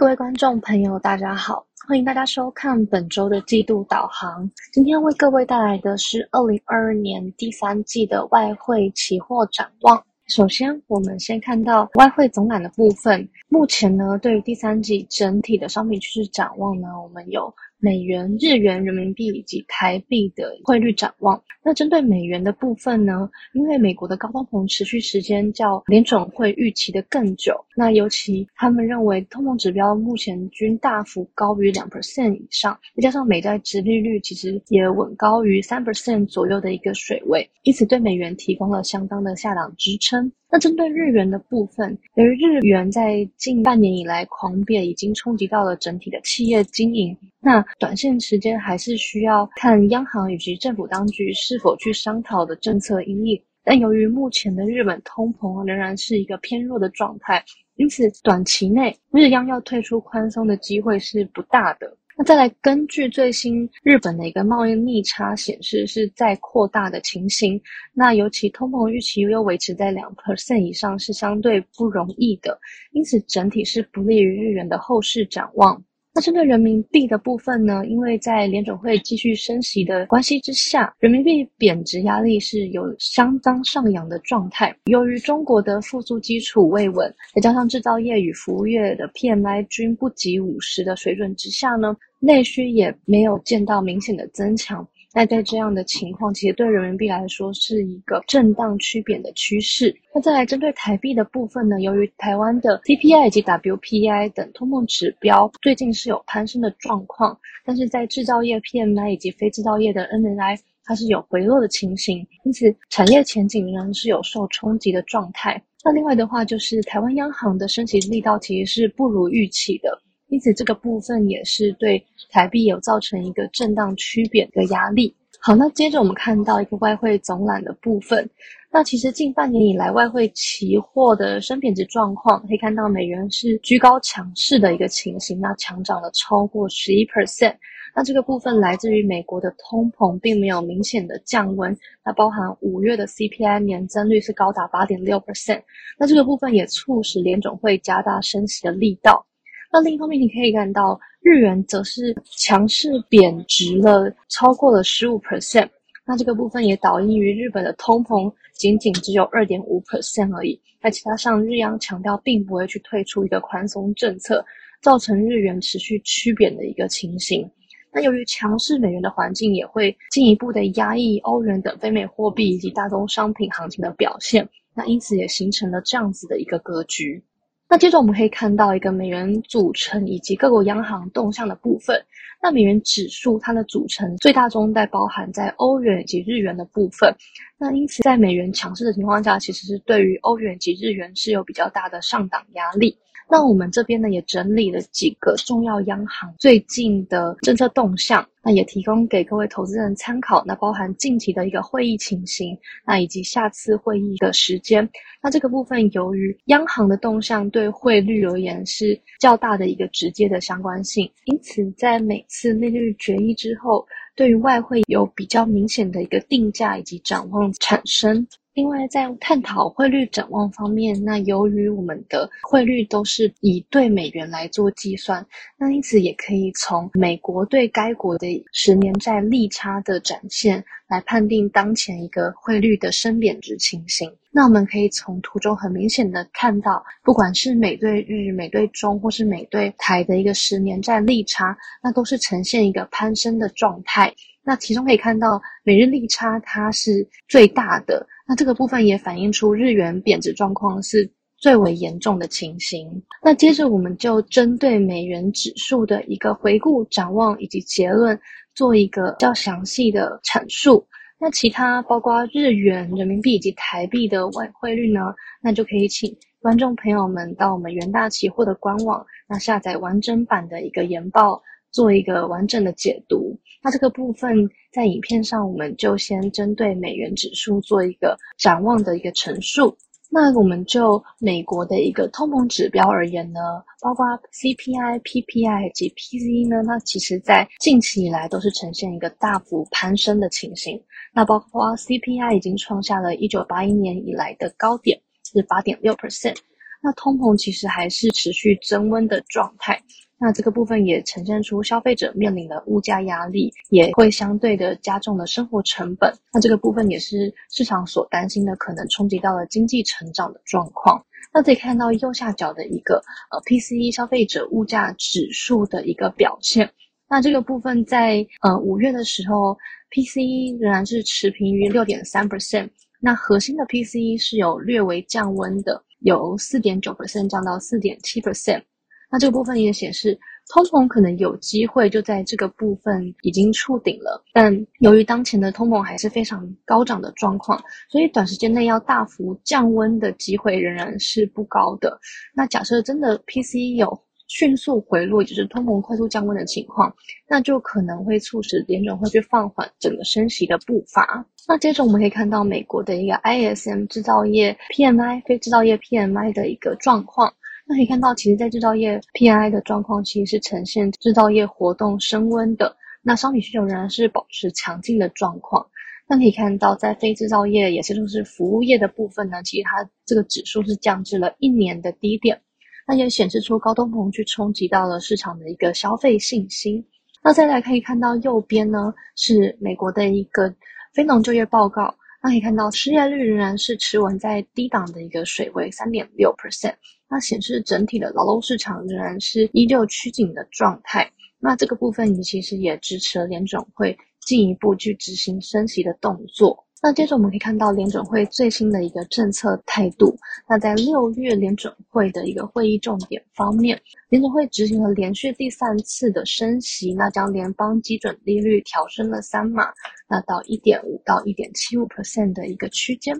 各位观众朋友，大家好，欢迎大家收看本周的季度导航。今天为各位带来的是二零二二年第三季的外汇期货展望。首先，我们先看到外汇总览的部分。目前呢，对于第三季整体的商品趋势展望呢，我们有。美元、日元、人民币以及台币的汇率展望。那针对美元的部分呢？因为美国的高通膨持续时间较联准会预期的更久，那尤其他们认为通膨指标目前均大幅高于两 percent 以上，再加上美债殖利率其实也稳高于三 percent 左右的一个水位，因此对美元提供了相当的下档支撑。那针对日元的部分，由于日元在近半年以来狂贬，已经冲击到了整体的企业经营。那短线时间还是需要看央行以及政府当局是否去商讨的政策因应。但由于目前的日本通膨仍然是一个偏弱的状态，因此短期内日央要退出宽松的机会是不大的。那再来，根据最新日本的一个贸易逆差显示，是在扩大的情形。那尤其通膨预期又维持在两 percent 以上，是相对不容易的。因此，整体是不利于日元的后市展望。针对人民币的部分呢？因为在联准会继续升息的关系之下，人民币贬值压力是有相当上扬的状态。由于中国的复苏基础未稳，再加上制造业与服务业的 PMI 均不及五十的水准之下呢？内需也没有见到明显的增强，那在这样的情况，其实对人民币来说是一个震荡趋贬的趋势。那再来针对台币的部分呢？由于台湾的 CPI 以及 WPI 等通膨指标最近是有攀升的状况，但是在制造业 PMI 以及非制造业的 NNI 它是有回落的情形，因此产业前景仍然是有受冲击的状态。那另外的话，就是台湾央行的升息力道其实是不如预期的。因此，这个部分也是对台币有造成一个震荡趋贬的压力。好，那接着我们看到一个外汇总揽的部分。那其实近半年以来，外汇期货的升贬值状况，可以看到美元是居高强势的一个情形，那强涨了超过十一 percent。那这个部分来自于美国的通膨并没有明显的降温，那包含五月的 CPI 年增率是高达八点六 percent。那这个部分也促使联总会加大升息的力道。那另一方面，你可以看到日元则是强势贬值了，超过了十五 percent。那这个部分也导因于日本的通膨仅仅只有二点五 percent 而已。那其他上日央强调并不会去退出一个宽松政策，造成日元持续趋贬的一个情形。那由于强势美元的环境，也会进一步的压抑欧元等非美货币以及大宗商品行情的表现。那因此也形成了这样子的一个格局。那接着我们可以看到一个美元组成以及各国央行动向的部分。那美元指数它的组成最大中在包含在欧元以及日元的部分。那因此在美元强势的情况下，其实是对于欧元及日元是有比较大的上档压力。那我们这边呢也整理了几个重要央行最近的政策动向，那也提供给各位投资人参考。那包含近期的一个会议情形，那以及下次会议的时间。那这个部分由于央行的动向对汇率而言是较大的一个直接的相关性，因此在每次利率决议之后，对于外汇有比较明显的一个定价以及展望产生。另外，在探讨汇率展望方面，那由于我们的汇率都是以对美元来做计算，那因此也可以从美国对该国的十年债利差的展现来判定当前一个汇率的升贬值情形。那我们可以从图中很明显的看到，不管是美对日、美对中或是美对台的一个十年债利差，那都是呈现一个攀升的状态。那其中可以看到，美日利差它是最大的。那这个部分也反映出日元贬值状况是最为严重的情形。那接着我们就针对美元指数的一个回顾、展望以及结论，做一个较详细的阐述。那其他包括日元、人民币以及台币的外汇率呢？那就可以请观众朋友们到我们元大期货的官网，那下载完整版的一个研报，做一个完整的解读。那这个部分在影片上，我们就先针对美元指数做一个展望的一个陈述。那我们就美国的一个通膨指标而言呢，包括 CPI、PPI 及 PCE 呢，那其实在近期以来都是呈现一个大幅攀升的情形。那包括 CPI 已经创下了一九八一年以来的高点，是八点六 percent。那通膨其实还是持续增温的状态。那这个部分也呈现出消费者面临的物价压力，也会相对的加重了生活成本。那这个部分也是市场所担心的，可能冲击到了经济成长的状况。那可以看到右下角的一个呃 PCE 消费者物价指数的一个表现。那这个部分在呃五月的时候，PCE 仍然是持平于六点三 percent。那核心的 PCE 是有略微降温的，由四点九 percent 降到四点七 percent。那这个部分也显示，通膨可能有机会就在这个部分已经触顶了，但由于当前的通膨还是非常高涨的状况，所以短时间内要大幅降温的机会仍然是不高的。那假设真的 PCE 有迅速回落，就是通膨快速降温的情况，那就可能会促使联准会去放缓整个升息的步伐。那接着我们可以看到美国的一个 ISM 制造业 PMI 非制造业 PMI 的一个状况。那可以看到，其实，在制造业 PI 的状况，其实是呈现制造业活动升温的。那商品需求仍然是保持强劲的状况。那可以看到，在非制造业，也就是服务业的部分呢，其实它这个指数是降至了一年的低点。那也显示出高通膨去冲击到了市场的一个消费信心。那再来可以看到右边呢，是美国的一个非农就业报告。那可以看到，失业率仍然是持稳在低档的一个水位，三点六 percent。那显示整体的劳动市场仍然是依旧趋紧的状态。那这个部分，你其实也支持了联总会进一步去执行升息的动作。那接着我们可以看到联准会最新的一个政策态度。那在六月联准会的一个会议重点方面，联准会执行了连续第三次的升息，那将联邦基准利率调升了三码，那到一点五到一点七五 percent 的一个区间。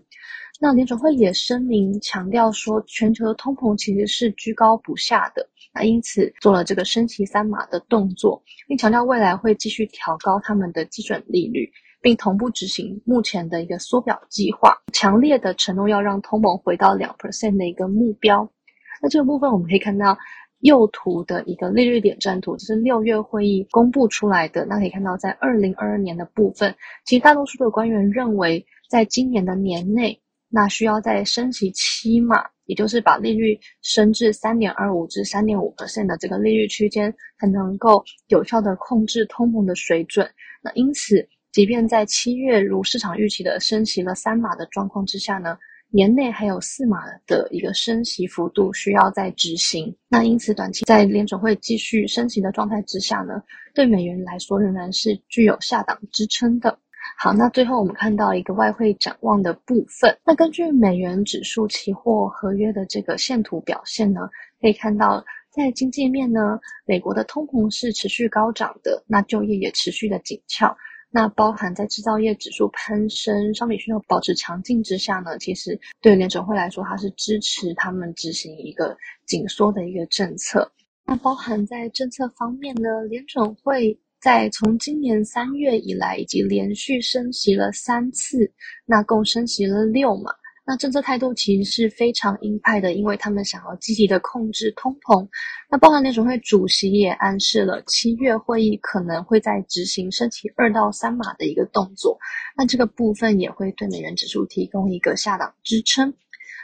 那联准会也声明强调说，全球的通膨其实是居高不下的，那因此做了这个升息三码的动作，并强调未来会继续调高他们的基准利率。并同步执行目前的一个缩表计划，强烈的承诺要让通膨回到两 percent 的一个目标。那这个部分我们可以看到右图的一个利率点阵图，这是六月会议公布出来的。那可以看到，在二零二二年的部分，其实大多数的官员认为，在今年的年内，那需要再升息七码，也就是把利率升至三点二五至三点五 percent 的这个利率区间，才能够有效的控制通膨的水准。那因此。即便在七月如市场预期的升息了三码的状况之下呢，年内还有四码的一个升息幅度需要再执行。那因此，短期在联准会继续升息的状态之下呢，对美元来说仍然是具有下档支撑的。好，那最后我们看到一个外汇展望的部分。那根据美元指数期货合约的这个线图表现呢，可以看到在经济面呢，美国的通膨是持续高涨的，那就业也持续的紧俏。那包含在制造业指数攀升、商品需求保持强劲之下呢，其实对联准会来说，它是支持他们执行一个紧缩的一个政策。那包含在政策方面呢，联准会在从今年三月以来，已经连续升息了三次，那共升息了六嘛。那政策态度其实是非常鹰派的，因为他们想要积极的控制通膨。那包含联储会主席也暗示了七月会议可能会在执行升起二到三码的一个动作。那这个部分也会对美元指数提供一个下档支撑。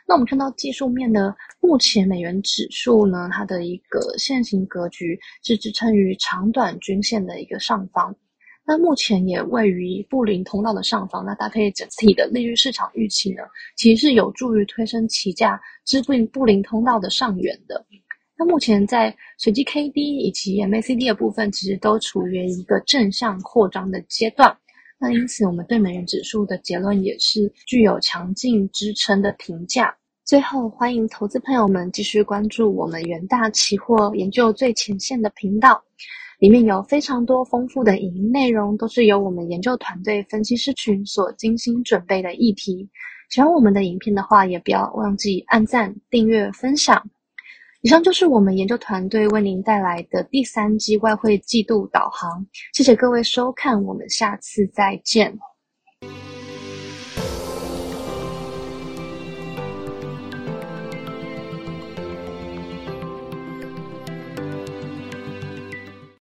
那我们看到技术面的目前美元指数呢，它的一个现行格局是支撑于长短均线的一个上方。那目前也位于布林通道的上方，那搭配整体的利率市场预期呢，其实是有助于推升期价支付布林通道的上缘的。那目前在随机 K D 以及 M A C D 的部分，其实都处于一个正向扩张的阶段。那因此，我们对美元指数的结论也是具有强劲支撑的评价。最后，欢迎投资朋友们继续关注我们元大期货研究最前线的频道。里面有非常多丰富的影音内容，都是由我们研究团队分析师群所精心准备的议题。喜欢我们的影片的话，也不要忘记按赞、订阅、分享。以上就是我们研究团队为您带来的第三季外汇季度导航。谢谢各位收看，我们下次再见。